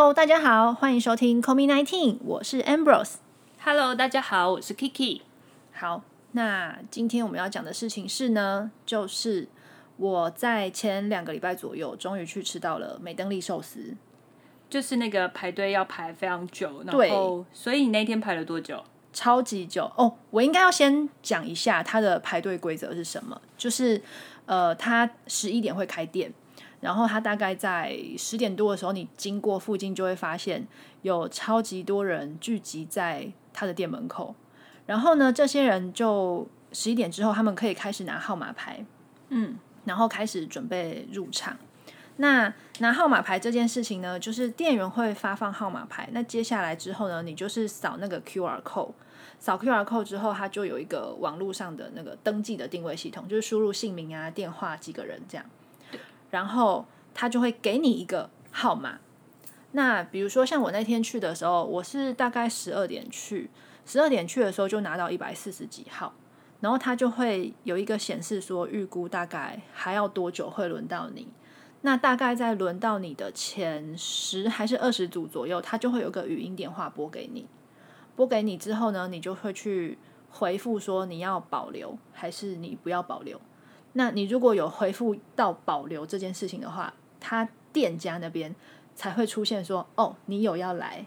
Hello，大家好，欢迎收听 Call Me Nineteen，我是 Ambrose。Hello，大家好，我是 Kiki。好，那今天我们要讲的事情是呢，就是我在前两个礼拜左右，终于去吃到了美登利寿司。就是那个排队要排非常久，然对后所以你那天排了多久？超级久哦！我应该要先讲一下它的排队规则是什么，就是呃，它十一点会开店，然后它大概在十点多的时候，你经过附近就会发现有超级多人聚集在它的店门口，然后呢，这些人就十一点之后，他们可以开始拿号码牌，嗯，然后开始准备入场。那拿号码牌这件事情呢，就是店员会发放号码牌。那接下来之后呢，你就是扫那个 QR code，扫 QR code 之后，它就有一个网络上的那个登记的定位系统，就是输入姓名啊、电话几个人这样，然后他就会给你一个号码。那比如说像我那天去的时候，我是大概十二点去，十二点去的时候就拿到一百四十几号，然后他就会有一个显示说预估大概还要多久会轮到你。那大概在轮到你的前十还是二十组左右，他就会有个语音电话拨给你。拨给你之后呢，你就会去回复说你要保留还是你不要保留。那你如果有回复到保留这件事情的话，他店家那边才会出现说哦，你有要来。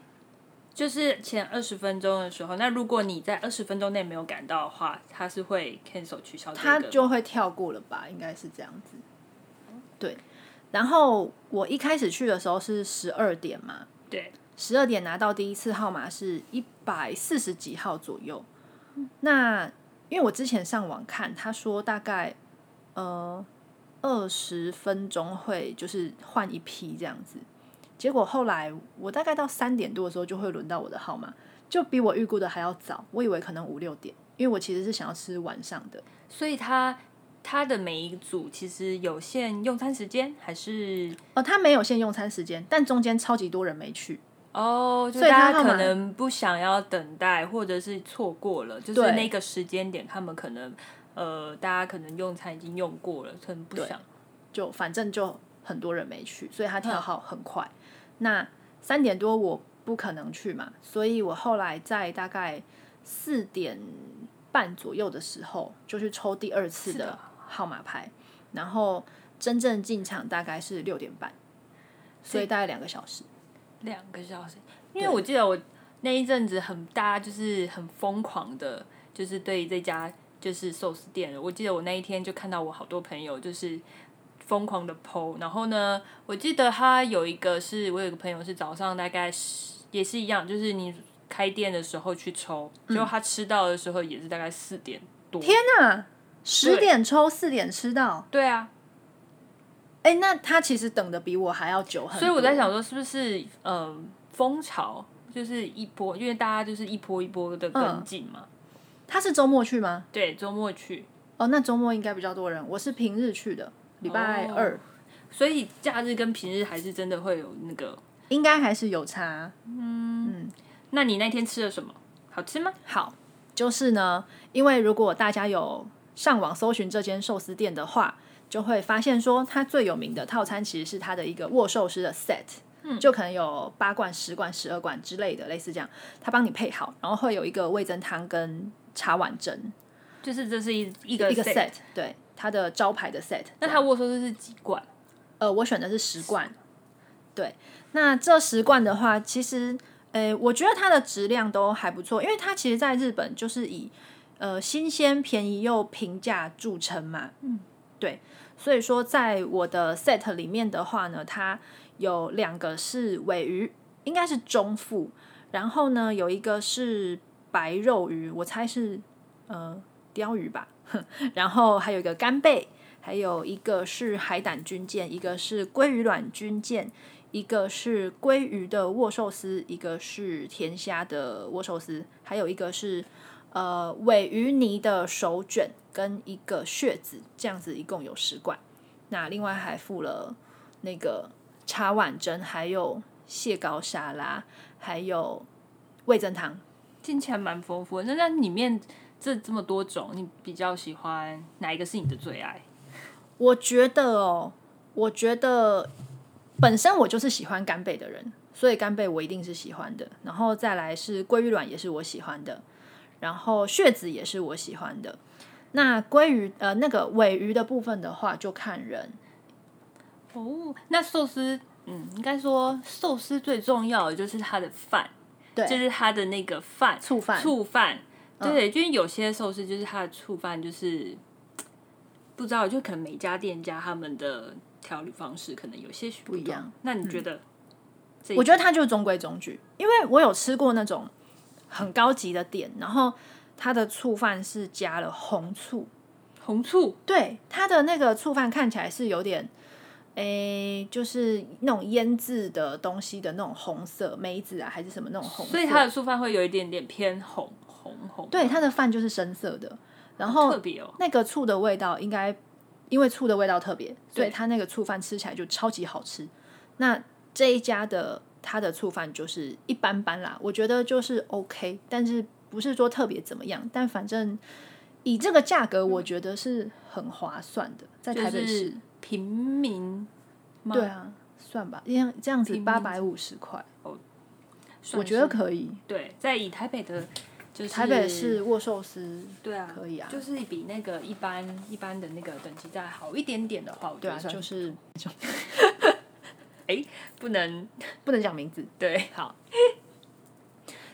就是前二十分钟的时候，那如果你在二十分钟内没有赶到的话，他是会 cancel 取消、这个。他就会跳过了吧？应该是这样子。对，然后我一开始去的时候是十二点嘛，对，十二点拿到第一次号码是一百四十几号左右。那因为我之前上网看，他说大概呃二十分钟会就是换一批这样子。结果后来我大概到三点多的时候就会轮到我的号码，就比我预估的还要早。我以为可能五六点，因为我其实是想要吃晚上的。所以它它的每一组其实有限用餐时间，还是哦，他没有限用餐时间，但中间超级多人没去。哦，就所以它号码大家可能不想要等待，或者是错过了，就是那个时间点，他们可能呃，大家可能用餐已经用过了，可能不想。就反正就很多人没去，所以他跳号很快。那三点多我不可能去嘛，所以我后来在大概四点半左右的时候就去抽第二次的号码牌，然后真正进场大概是六点半，所以大概两个小时。两个小时，因为我记得我那一阵子很大家就是很疯狂的，就是对这家就是寿司店。我记得我那一天就看到我好多朋友就是疯狂的 PO，然后呢，我记得他有一个是我有一个朋友是早上大概十也是一样，就是你开店的时候去抽，结果他吃到的时候也是大概四点多。天哪，十点抽，四点吃到，对啊，哎、那他其实等的比我还要久很多。所以我在想说，是不是呃风潮就是一波，因为大家就是一波一波的跟进嘛。他是周末去吗？对，周末去，哦，那周末应该比较多人。我是平日去的，礼拜哦二，所以假日跟平日还是真的会有那个。应该还是有差。嗯那你那天吃了什么？好吃吗？好，就是呢，因为如果大家有上网搜寻这间寿司店的话，就会发现说，它最有名的套餐其实是它的一个握寿司的 set，嗯，就可能有八罐、十罐、十二罐之类的，类似这样，他帮你配好，然后会有一个味增汤跟茶碗蒸，就是这是一一个一个 set 对，它的招牌的 set。那它握说这是几罐？呃，我选的是十罐。对，那这十罐的话，其实，呃，我觉得它的质量都还不错，因为它其实在日本就是以呃新鲜、便宜又平价著称嘛。嗯，对，所以说在我的 set 里面的话呢，它有两个是尾鱼，应该是中腹，然后呢有一个是白肉鱼，我猜是呃鲷鱼吧，然后还有一个干贝。还有一个是海胆军舰，一个是鲑鱼卵军舰，一个是鲑鱼的握寿司，一个是甜虾的握寿司，还有一个是呃尾鱼泥的手卷跟一个血子，这样子一共有十罐。那另外还附了那个茶碗蒸，还有蟹膏沙拉，还有味增汤。听起来蛮丰富的。那那里面这这么多种，你比较喜欢哪一个是你的最爱？我觉得哦，我觉得本身我就是喜欢干贝的人，所以干贝我一定是喜欢的。然后再来是鲑鱼卵也是我喜欢的，然后血子也是我喜欢的。那鲑鱼呃那个尾鱼的部分的话，就看人。哦，那寿司，嗯，应该说寿司最重要的就是它的饭，对，就是他的那个饭，醋饭，醋饭，对，因为有些寿司就是它的醋饭就是不知道，就可能每家店家他们的调理方式可能有些许不一样。那你觉得？我觉得它就是中规中矩，因为我有吃过那种很高级的店，然后它的醋饭是加了红醋，红醋，对，它的那个醋饭看起来是有点。诶，就是那种腌制的东西的那种红色梅子啊，还是什么那种红？所以它的醋饭会有一点点偏红红红。对，它的饭就是深色的，然后特别哦。那个醋的味道应该因为醋的味道特别，所以它那个醋饭吃起来就超级好吃。那这一家的它的醋饭就是一般般啦，我觉得就是 OK，但是不是说特别怎么样，但反正以这个价格，我觉得是很划算的，在台北市。平民，对啊，算吧，这样这样子八百五十块，哦，我觉得可以。对，在以台北的，就是台北是握寿司，对啊，可以啊，就是比那个一般一般的那个等级再好一点点的话，我觉得就是，哎，不能不能讲名字，对，好。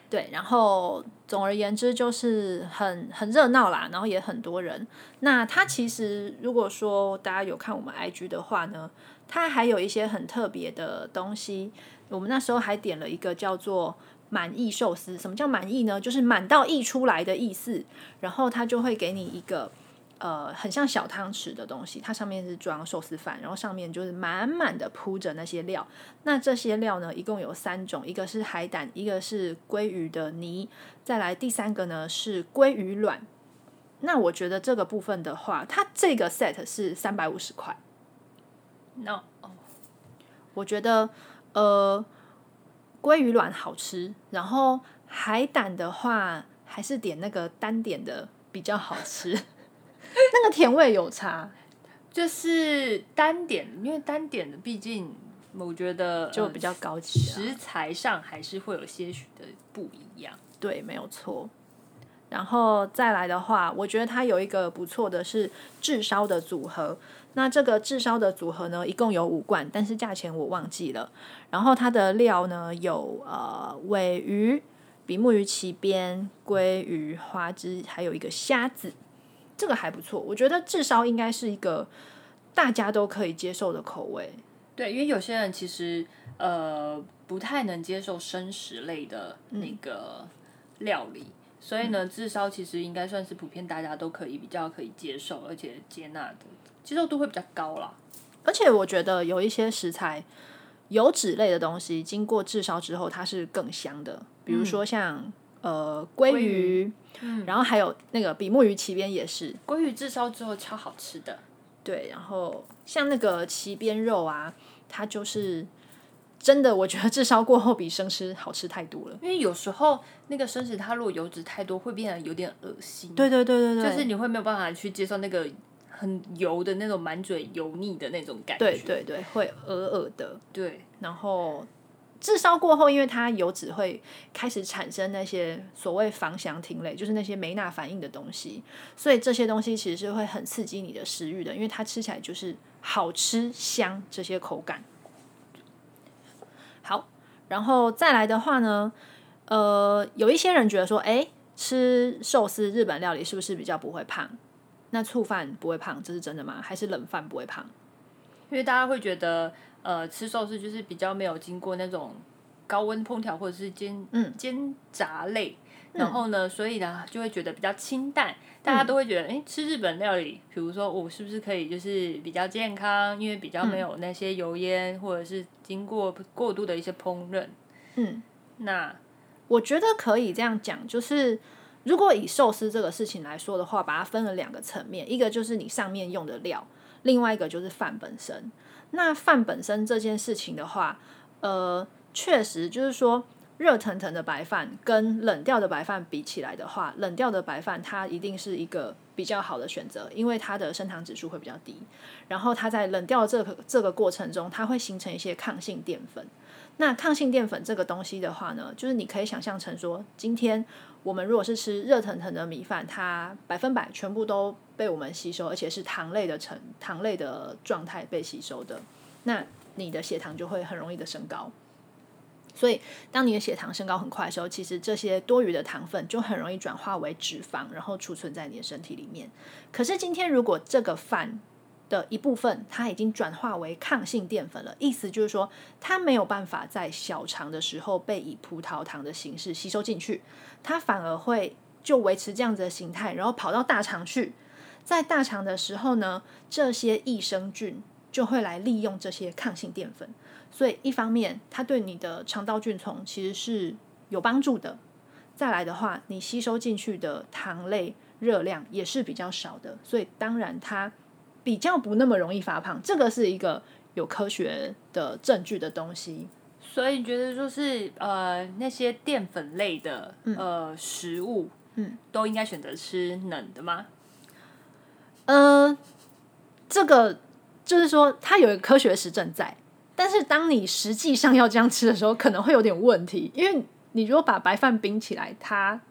对，然后总而言之就是很很热闹啦，然后也很多人。那它其实如果说大家有看我们 IG 的话呢，它还有一些很特别的东西。我们那时候还点了一个叫做满意寿司。什么叫满意呢？就是满到溢出来的意思。然后它就会给你一个。呃，很像小汤匙的东西，它上面是装寿司饭，然后上面就是满满的铺着那些料。那这些料呢，一共有三种，一个是海胆，一个是鲑鱼的泥，再来第三个呢是鲑鱼卵。那我觉得这个部分的话，它这个 set 是三百五十块。那哦，我觉得呃，鲑鱼卵好吃，然后海胆的话，还是点那个单点的比较好吃。那个甜味有差，就是单点，因为单点的毕竟我觉得就比较高级，食材上还是会有些许的不一样。对，没有错。然后再来的话，我觉得它有一个不错的是炙烧的组合。那这个炙烧的组合呢，一共有五罐，但是价钱我忘记了。然后它的料呢有呃尾鱼、比目鱼鳍边、鲑鱼、花枝，还有一个虾子。这个还不错，我觉得至少应该是一个大家都可以接受的口味。对，因为有些人其实呃不太能接受生食类的那个料理，所以呢，炙烧其实应该算是普遍大家都可以比较可以接受，而且接纳的接受度会比较高啦。而且我觉得有一些食材油脂类的东西，经过炙烧之后，它是更香的，比如说像。呃，鲑鱼，嗯，然后还有那个比目鱼鳍边也是，鲑鱼炙烧之后超好吃的。对，然后像那个鳍边肉啊，它就是真的，我觉得炙烧过后比生吃好吃太多了。因为有时候那个生食它如果油脂太多，会变得有点恶心。对对对对对，就是你会没有办法去接受那个很油的那种满嘴油腻的那种感觉。对对对，会恶恶的。对，然后。炙烧过后，因为它油脂会开始产生那些所谓芳香烃类，就是那些酶钠反应的东西，所以这些东西其实是会很刺激你的食欲的，因为它吃起来就是好吃香这些口感。好，然后再来的话呢，呃，有一些人觉得说，哎，吃寿司日本料理是不是比较不会胖？那醋饭不会胖，这是真的吗？还是冷饭不会胖？因为大家会觉得。呃，吃寿司就是比较没有经过那种高温烹调或者是煎煎炸类，然后呢，所以呢就会觉得比较清淡。大家都会觉得，哎，吃日本料理，比如说我是不是可以就是比较健康，因为比较没有那些油烟或者是经过过度的一些烹饪。嗯，那我觉得可以这样讲，就是如果以寿司这个事情来说的话，把它分了两个层面，一个就是你上面用的料，另外一个就是饭本身。那饭本身这件事情的话，呃，确实就是说，热腾腾的白饭跟冷掉的白饭比起来的话，冷掉的白饭它一定是一个比较好的选择，因为它的升糖指数会比较低。然后它在冷掉这个这个过程中，它会形成一些抗性淀粉。那抗性淀粉这个东西的话呢，就是你可以想象成说，今天我们如果是吃热腾腾的米饭，它百分百全部都被我们吸收，而且是糖类的成糖类的状态被吸收的，那你的血糖就会很容易的升高。所以，当你的血糖升高很快的时候，其实这些多余的糖分就很容易转化为脂肪，然后储存在你的身体里面。可是今天如果这个饭的一部分它已经转化为抗性淀粉了，意思就是说它没有办法在小肠的时候被以葡萄糖的形式吸收进去，它反而会就维持这样子的形态，然后跑到大肠去。在大肠的时候呢，这些益生菌就会来利用这些抗性淀粉。所以，一方面，它对你的肠道菌丛其实是有帮助的。再来的话，你吸收进去的糖类热量也是比较少的，所以当然它比较不那么容易发胖。这个是一个有科学的证据的东西。所以你觉得就是呃那些淀粉类的呃食物，嗯，都应该选择吃冷的吗？呃，这个就是说它有一个科学实证在。但是当你实际上要这样吃的时候，可能会有点问题，因为你如果把白饭冰起来，它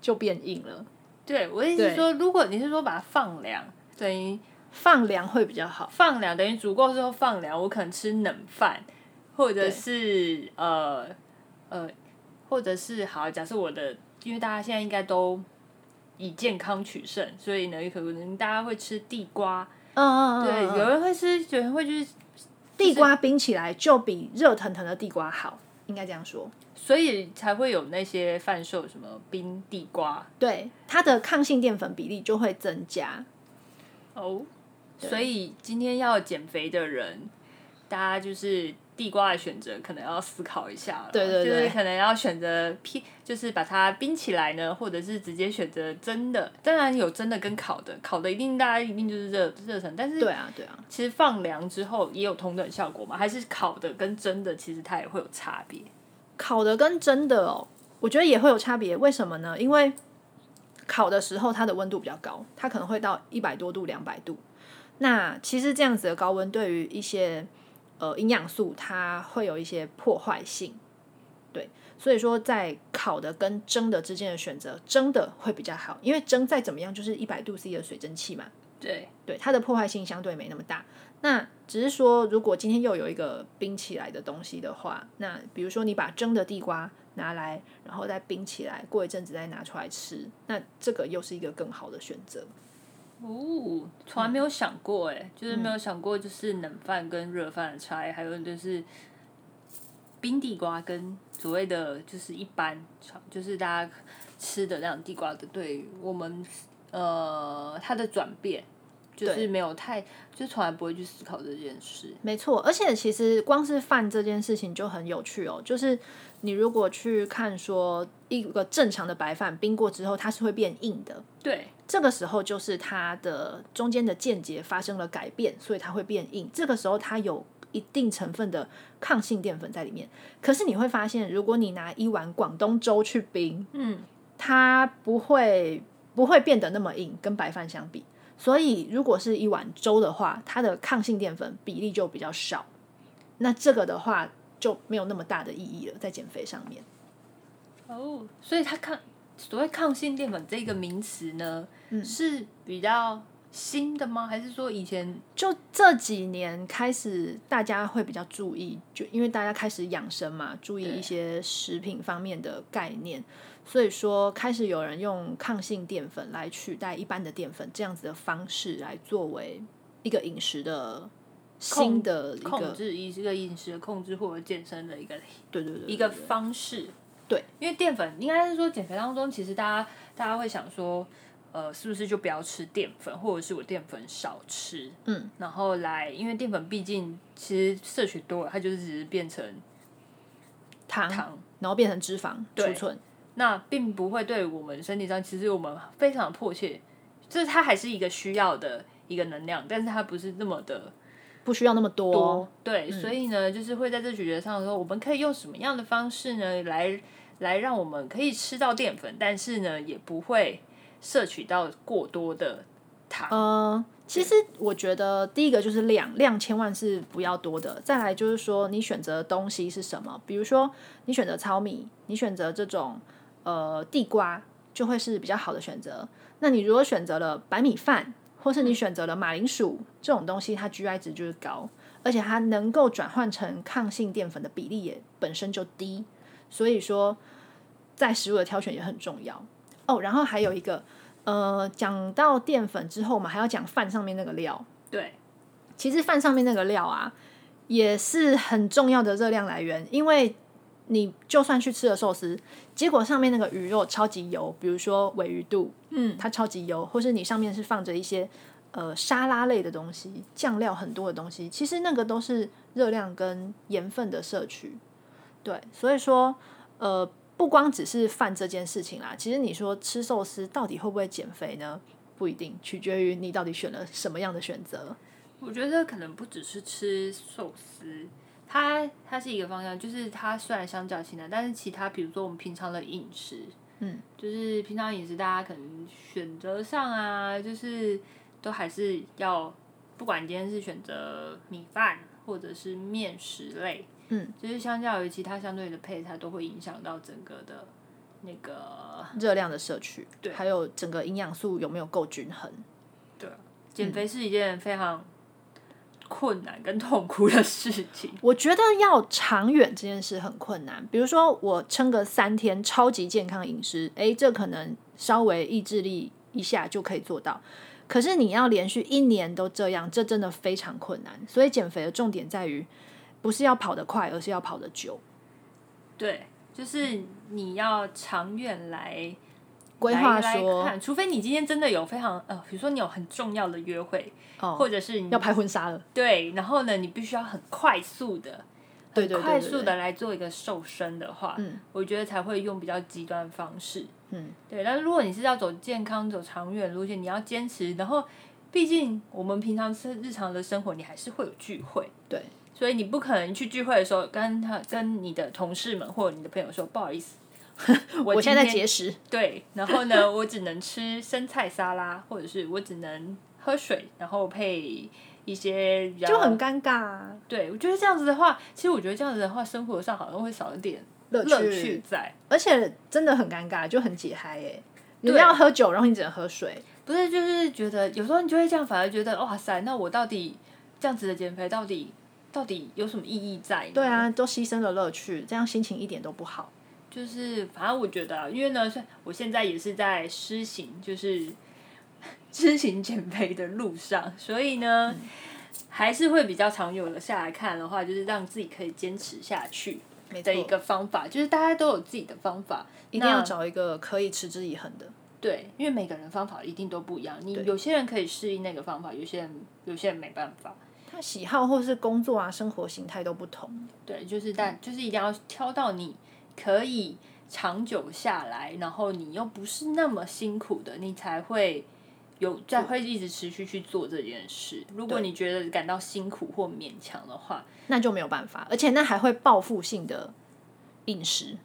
就变硬了。对，我意思是说，如果你是说把它放凉，等于放凉会比较好。放凉等于煮过之后放凉，我可能吃冷饭，或者是呃呃，或者是好，假设我的，因为大家现在应该都以健康取胜，所以呢，有可能大家会吃地瓜。嗯嗯嗯。对，有人会吃，有人会去。地瓜冰起来就比热腾腾的地瓜好，应该这样说，所以才会有那些贩售什么冰地瓜，对它的抗性淀粉比例就会增加。哦，所以今天要减肥的人，大家就是。地瓜的选择可能要思考一下了，对对对，就是可能要选择拼，就是把它冰起来呢，或者是直接选择蒸的。当然有蒸的跟烤的，烤的一定大家一定就是热热成，但是对啊对啊，其实放凉之后也有同等效果嘛？还是烤的跟蒸的其实它也会有差别？烤的跟蒸的哦，我觉得也会有差别。为什么呢？因为烤的时候它的温度比较高，它可能会到一百多度、两百度。那其实这样子的高温对于一些呃，营养素它会有一些破坏性，对，所以说在烤的跟蒸的之间的选择，蒸的会比较好，因为蒸再怎么样就是一百度 C 的水蒸气嘛，对，对，它的破坏性相对没那么大。那只是说，如果今天又有一个冰起来的东西的话，那比如说你把蒸的地瓜拿来，然后再冰起来，过一阵子再拿出来吃，那这个又是一个更好的选择。哦，从来没有想过哎，就是没有想过，就是冷饭跟热饭的差异，还有就是冰地瓜跟所谓的就是一般，就是大家吃的那种地瓜的，对于我们呃它的转变，就是没有太，就从来不会去思考这件事。没错，而且其实光是饭这件事情就很有趣哦，就是你如果去看说一个正常的白饭冰过之后，它是会变硬的，对。这个时候就是它的中间的间接发生了改变，所以它会变硬。这个时候它有一定成分的抗性淀粉在里面。可是你会发现，如果你拿一碗广东粥去冰，嗯，它不会不会变得那么硬，跟白饭相比。所以如果是一碗粥的话，它的抗性淀粉比例就比较少。那这个的话就没有那么大的意义了，在减肥上面。哦，所以它抗。所谓抗性淀粉这个名词呢，是比较新的吗？还是说以前就这几年开始大家会比较注意？就因为大家开始养生嘛，注意一些食品方面的概念，所以说开始有人用抗性淀粉来取代一般的淀粉，这样子的方式来作为一个饮食的新的控制，一个饮食的控制或者健身的一个对对对一个方式。对，因为淀粉应该是说减肥当中，其实大家大家会想说，呃，是不是就不要吃淀粉，或者是我淀粉少吃，嗯，然后来，因为淀粉毕竟其实摄取多了，它就是只是变成糖，然后变成脂肪储存，那并不会对我们身体上，其实我们非常迫切，就是它还是一个需要的一个能量，但是它不是那么的。不需要那么多。多。对，所以呢，就是会在这咀嚼上的时候，我们可以用什么样的方式呢，来来让我们可以吃到淀粉，但是呢，也不会摄取到过多的糖。呃，其实我觉得第一个就是量，量千万是不要多的。再来就是说，你选择的东西是什么？比如说，你选择糙米，你选择这种呃地瓜，就会是比较好的选择。那你如果选择了白米饭，或是你选择了马铃薯这种东西，它 GI 值就是高，而且它能够转换成抗性淀粉的比例也本身就低。所以说，在食物的挑选也很重要哦。然后还有一个。呃，讲到淀粉之后，我们还要讲饭上面那个料。对，其实饭上面那个料啊，也是很重要的热量来源。因为你就算去吃了寿司，结果上面那个鱼肉超级油，比如说尾鱼肚，嗯，它超级油，或是你上面是放着一些呃沙拉类的东西，酱料很多的东西，其实那个都是热量跟盐分的摄取。对，所以说呃。不光只是饭这件事情啦，其实你说吃寿司到底会不会减肥呢？不一定，取决于你到底选了什么样的选择。我觉得可能不只是吃寿司，它它是一个方向，就是它虽然相较清淡，但是其他比如说我们平常的饮食，嗯，就是平常饮食大家可能选择上啊，就是都还是要，不管今天是选择米饭或者是面食类。嗯，就是相较于其他相对的配菜，都会影响到整个的那个热量的摄取，对，还有整个营养素有没有够均衡。对，减肥是一件非常困难跟痛苦的事情。我觉得要长远这件事很困难。比如说，我撑个三天超级健康饮食，哎，这可能稍微意志力一下就可以做到。可是你要连续一年都这样，这真的非常困难。所以减肥的重点在于。不是要跑得快，而是要跑得久。对，就是你要长远来规划说，除非你今天真的有非常呃，比如说你有很重要的约会，或者是你要拍婚纱了，对，然后呢，你必须要很快速的，对对快速的来做一个瘦身的话，嗯，我觉得才会用比较极端方式，嗯，对。但是如果你是要走健康、走长远路线，你要坚持，然后毕竟我们平常是日常的生活，你还是会有聚会，对。所以你不可能去聚会的时候跟他跟你的同事们或者你的朋友说不好意思，我现在节食。对，然后呢，我只能吃生菜沙拉，或者是我只能喝水，然后配一些就很尴尬。对，我觉得这样子的话，其实我觉得这样子的话，生活上好像会少一点乐趣在，而且真的很尴尬，就很解嗨哎。你要喝酒，然后你只能喝水，不是？就是觉得有时候你就会这样，反而觉得哇塞，那我到底这样子的减肥到底？到底有什么意义在？对啊，都牺牲了乐趣，这样心情一点都不好。就是反正我觉得，因为呢，我现在也是在施行，就是 施行减肥的路上，所以呢，还是会比较常有的下来看的话，就是让自己可以坚持下去的一个方法。就是大家都有自己的方法，一定要找一个可以持之以恒的。对，因为每个人方法一定都不一样。你有些人可以适应那个方法，有些人有些人没办法。喜好或是工作啊，生活形态都不同。对，就是但就是一定要挑到你可以长久下来，然后你又不是那么辛苦的，你才会有在会一直持续去做这件事。如果你觉得感到辛苦或勉强的话，那就没有办法。而且那还会报复性的饮食。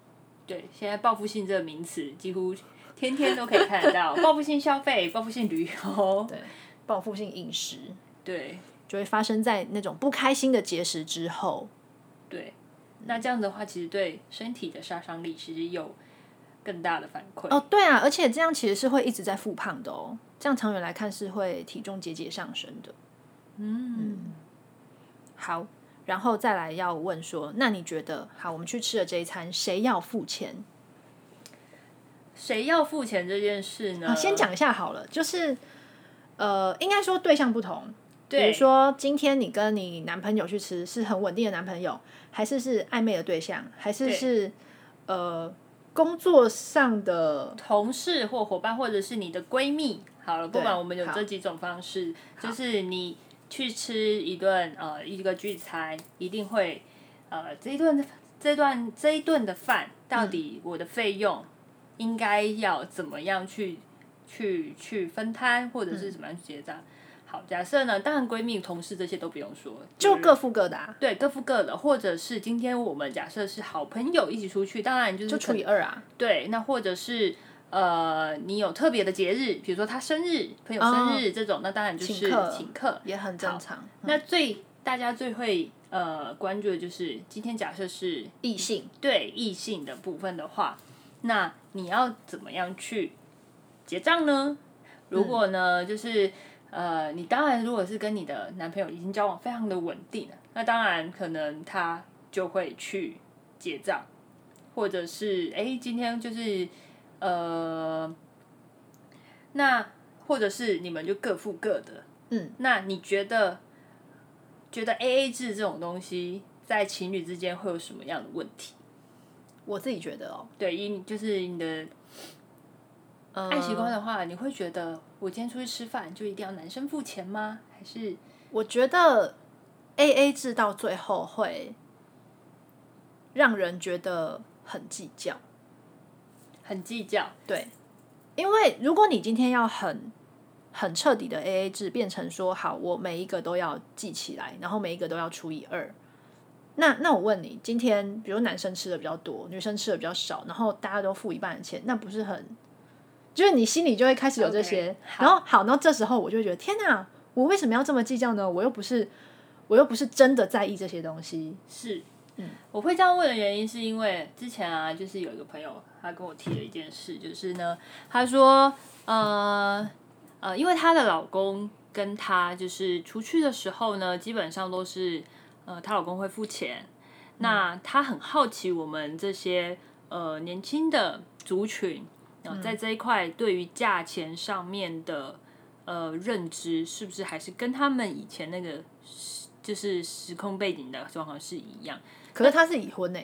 对，现在报复性这个名词几乎天天都可以看得到，报复性消费、报复性旅游、对，报复性饮食，对。就会发生在那种不开心的节食之后，对，那这样的话，其实对身体的杀伤力其实有更大的反馈。哦，对啊，而且这样其实是会一直在复胖的哦，这样长远来看是会体重节节上升的。嗯，好，然后再来要问说，那你觉得，好，我们去吃了这一餐，谁要付钱？谁要付钱这件事呢？先讲一下好了，就是呃，应该说对象不同。比如说，今天你跟你男朋友去吃，是很稳定的男朋友，还是是暧昧的对象，还是是呃工作上的同事或伙伴，或者是你的闺蜜？好了，不管我们有这几种方式，就是你去吃一顿呃一个聚餐，一定会呃这一顿这段这一顿的饭，到底我的费用应该要怎么样去去去分摊，或者是怎么样去结账？好，假设呢，当然闺蜜、同事这些都不用说，就各付各的啊，对各付各的，或者是今天我们假设是好朋友一起出去，当然就是就除以二啊。对，那或者是呃，你有特别的节日，比如说他生日、朋友生日这种，那当然就是请客请客。也很正常。那最大家最会呃关注的就是今天假设是异性对异性的部分的话，那你要怎么样去结账呢？如果呢，就是呃，你当然如果是跟你的男朋友已经交往非常的稳定了，那当然可能他就会去结账，或者是哎，今天就是呃，那或者是你们就各付各的，嗯，那你觉得觉得 A A 制这种东西在情侣之间会有什么样的问题？我自己觉得哦，对，因就是你的呃爱习惯的话，你会觉得我今天出去吃饭就一定要男生付钱吗？还是我觉得 A A 制到最后会让人觉得很计较。很计较？对，因为如果你今天要很很彻底的 A A 制，变成说好，我每一个都要记起来，然后每一个都要除以二。那那我问你，今天比如男生吃的比较多，女生吃的比较少，然后大家都付一半的钱，那不是很？就是你心里就会开始有这些。然后好，然后这时候我就会觉得天哪，我为什么要这么计较呢？我又不是，我又不是真的在意这些东西。是，嗯。我会这样问的原因是因为之前啊，就是有一个朋友他跟我提了一件事，就是呢，他说，呃呃，因为她的老公跟她就是出去的时候呢，基本上都是呃她老公会付钱，那她很好奇我们这些呃年轻的族群啊、在这一块对于价钱上面的呃认知，是不是还是跟他们以前那个时就是时空背景的状况是一样？可是他是已婚呢、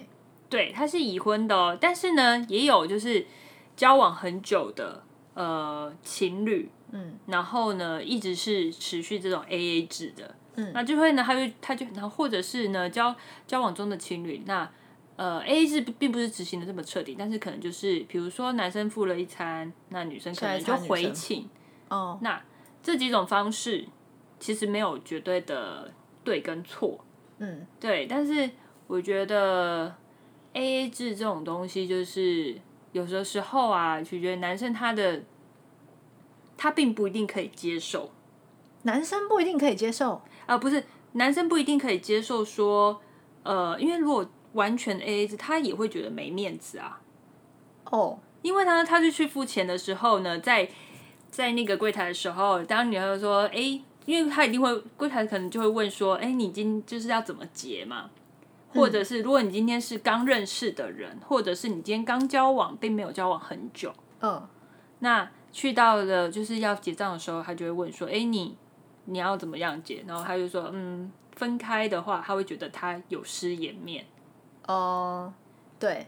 对，他是已婚的哦，但是呢，也有就是交往很久的呃情侣，嗯，然后呢，一直是持续这种 A A 制的，嗯。那就会呢，他就他就然后或者是呢交交往中的情侣，那呃 A A 制并不是执行的这么彻底，但是可能就是比如说男生付了一餐，那女生可能就回请，哦，那这几种方式其实没有绝对的对跟错，嗯，对，但是我觉得 A A 制这种东西，就是有的时候啊，取决于男生他的他并不一定可以接受。男生不一定可以接受。啊、不是男生不一定可以接受说，呃，因为如果完全 A A 制，他也会觉得没面子啊，哦，因为他，他就去付钱的时候呢，在在那个柜台的时候，当女孩就说，哎、因为他一定会柜台可能就会问说，哎、你今就是要怎么结嘛？或者是如果你今天是刚认识的人，或者是你今天刚交往，并没有交往很久，嗯，那去到了就是要结账的时候，他就会问说，哎、你你要怎么样结？然后他就说，嗯，分开的话，他会觉得他有失颜面。哦，对，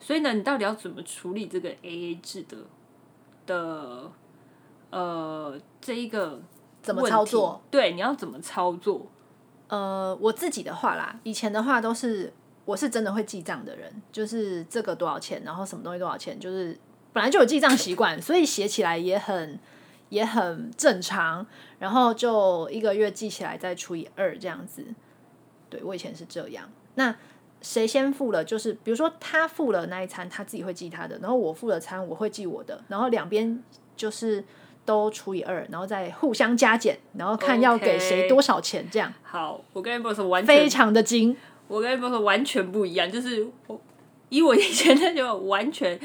所以呢，你到底要怎么处理这个 A A 制的的呃这一个怎么问题操作？？对，你要怎么操作？呃，我自己的话啦，以前的话都是我是真的会记账的人，就是这个多少钱，然后什么东西多少钱，就是本来就有记账习惯，所以写起来也很也很正常，然后就一个月记起来再除以二这样子。对我以前是这样。那谁先付了？就是比如说他付了那一餐，他自己会记他的，然后我付了餐，我会记我的，然后两边就是都除以二，然后再互相加减，然后看要给谁多少钱，这样好，我跟 boss 完非，常的精。我跟 boss 完全不一样，就是我以我以前那就完全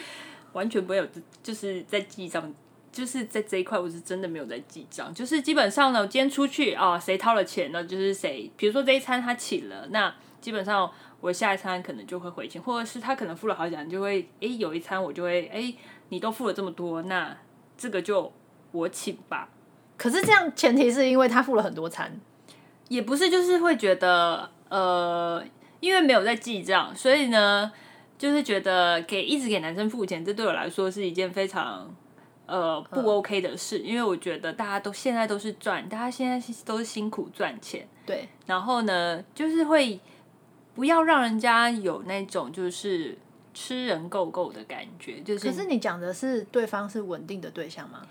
完全不会有，就是在记账。就是在这一块，我是真的没有在记账。就是基本上呢，我今天出去啊，谁掏了钱呢？就是谁，比如说这一餐他请了，那基本上我下一餐可能就会回钱，或者是他可能付了好几餐，就会诶有一餐我就会诶你都付了这么多，那这个就我请吧。可是这样前提是因为他付了很多餐，也不是，就是会觉得呃，因为没有在记账，所以呢，就是觉得给一直给男生付钱，这对我来说是一件非常呃不 OK 的事，因为我觉得大家都现在都是赚，大家现在都是辛苦赚钱，对，然后呢，就是会不要让人家有那种就是吃人够够的感觉，就是可是你讲的是对方是稳定的对象吗？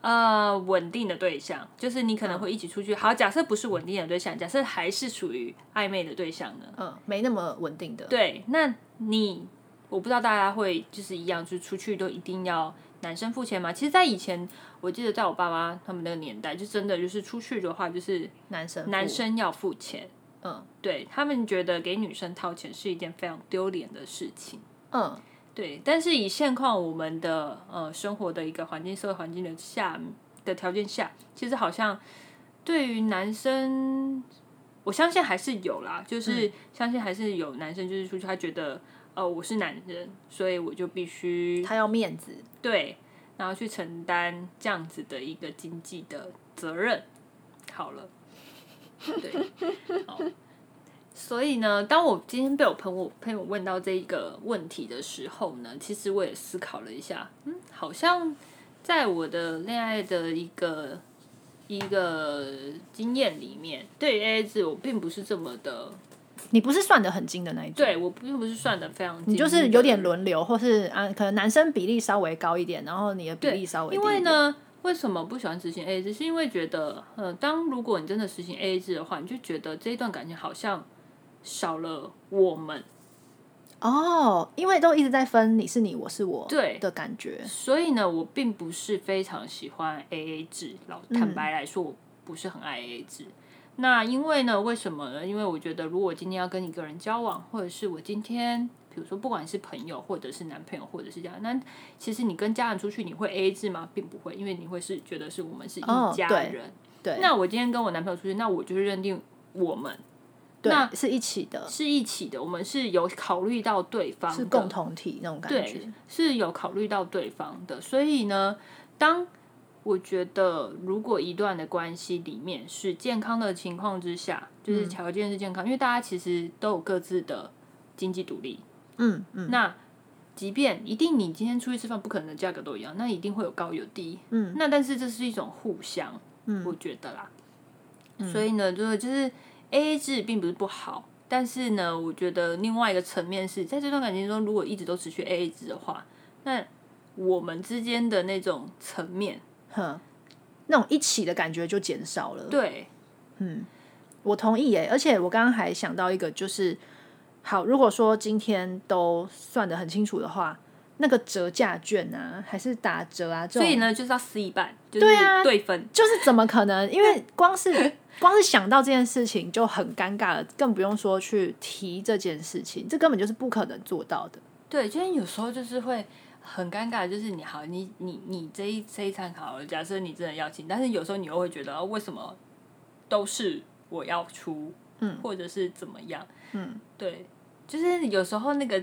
呃，稳定的对象，就是你可能会一起出去。好，假设不是稳定的对象，假设还是属于暧昧的对象呢？嗯，没那么稳定的。对，那你我不知道大家会就是一样，就出去都一定要男生付钱吗？其实，在以前，我记得在我爸妈他们那个年代，就真的就是出去的话，就是男生男生要付钱。嗯，对他们觉得给女生掏钱是一件非常丢脸的事情。嗯，对。但是以现况我们的呃生活的一个环境、社会环境的下的条件下，其实好像对于男生，我相信还是有啦，就是相信还是有男生就是出去，他觉得呃我是男人，所以我就必须他要面子，对，然后去承担这样子的一个经济的责任。好了。对，好，所以呢，当我今天被我朋友朋友问到这一个问题的时候呢，其实我也思考了一下，嗯，好像在我的恋爱的一个一个经验里面，对 A A 制我并不是这么的，你不是算的很精的那一种，对我并不是算的非常精，你就是有点轮流，或是啊，可能男生比例稍微高一点，然后你的比例稍微，因为呢。为什么不喜欢执行 A A 制？是因为觉得，呃，当如果你真的实行 A A 制的话，你就觉得这一段感情好像少了我们。哦，因为都一直在分你是你，我是我，对的感觉。所以呢，我并不是非常喜欢 A A 制。老坦白来说，我不是很爱 A A 制。那因为呢，为什么呢？因为我觉得，如果今天要跟一个人交往，或者是我今天。比如说，不管是朋友，或者是男朋友，或者是家人，那其实你跟家人出去，你会 A A 制吗？并不会，因为你会是觉得是我们是一家人。对。那我今天跟我男朋友出去，那我就是认定我们，那是一起的，是一起的。我们是有考虑到对方，是共同体那种感觉，是有考虑到对方的。所以呢，当我觉得如果一段的关系里面是健康的情况之下，就是条件是健康，因为大家其实都有各自的经济独立。嗯嗯，那即便一定你今天出去吃饭不可能价格都一样，那一定会有高有低。嗯，那但是这是一种互相，嗯，我觉得啦。所以呢，就是就是 A A 制并不是不好，但是呢，我觉得另外一个层面是在这段感情中，如果一直都持续 A A 制的话，那我们之间的那种层面，哼，那种一起的感觉就减少了。对，嗯，我同意耶。而且我刚刚还想到一个，就是。好，如果说今天都算的很清楚的话，那个折价券啊，还是打折啊，所以呢，就是要撕一半，对啊，对分，就是怎么可能？因为光是光是想到这件事情就很尴尬了，更不用说去提这件事情，这根本就是不可能做到的。对，就是有时候就是会很尴尬，就是你好，你你你这一这一餐好了，假设你真的要请，但是有时候你又会觉得，为什么都是我要出，嗯，或者是怎么样，嗯，对。就是有时候那个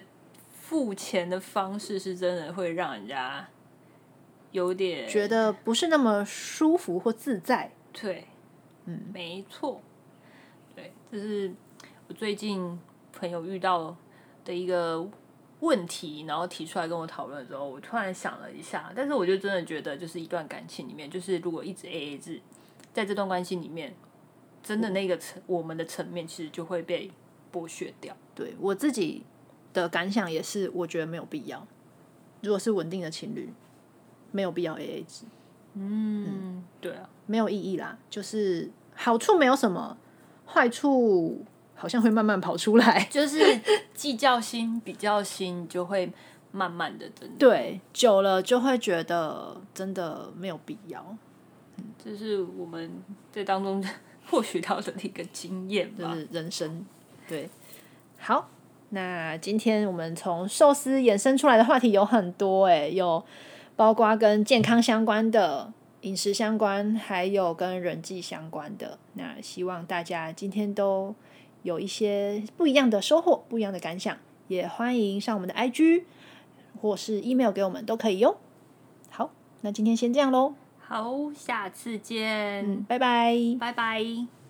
付钱的方式是真的会让人家有点觉得不是那么舒服或自在。对，嗯，没错，对，这是我最近朋友遇到的一个问题，然后提出来跟我讨论的时候，我突然想了一下，但是我就真的觉得，就是一段感情里面，就是如果一直 A A 制，在这段关系里面，真的那个层我们的层面其实就会被。剥削掉，对我自己的感想也是，我觉得没有必要。如果是稳定的情侣，没有必要 A A 制。嗯，对啊，没有意义啦。就是好处没有什么，坏处好像会慢慢跑出来。就是计较心、比较心就会慢慢的增。对，久了就会觉得真的没有必要。嗯，这是我们在当中 获取到的一个经验吧，就是人生。对，好，那今天我们从寿司衍生出来的话题有很多，哎，有包括跟健康相关的、饮食相关，还有跟人际相关的。那希望大家今天都有一些不一样的收获、不一样的感想，也欢迎上我们的 IG 或是 email 给我们都可以哟。好，那今天先这样喽，好，下次见，嗯，拜拜，拜拜。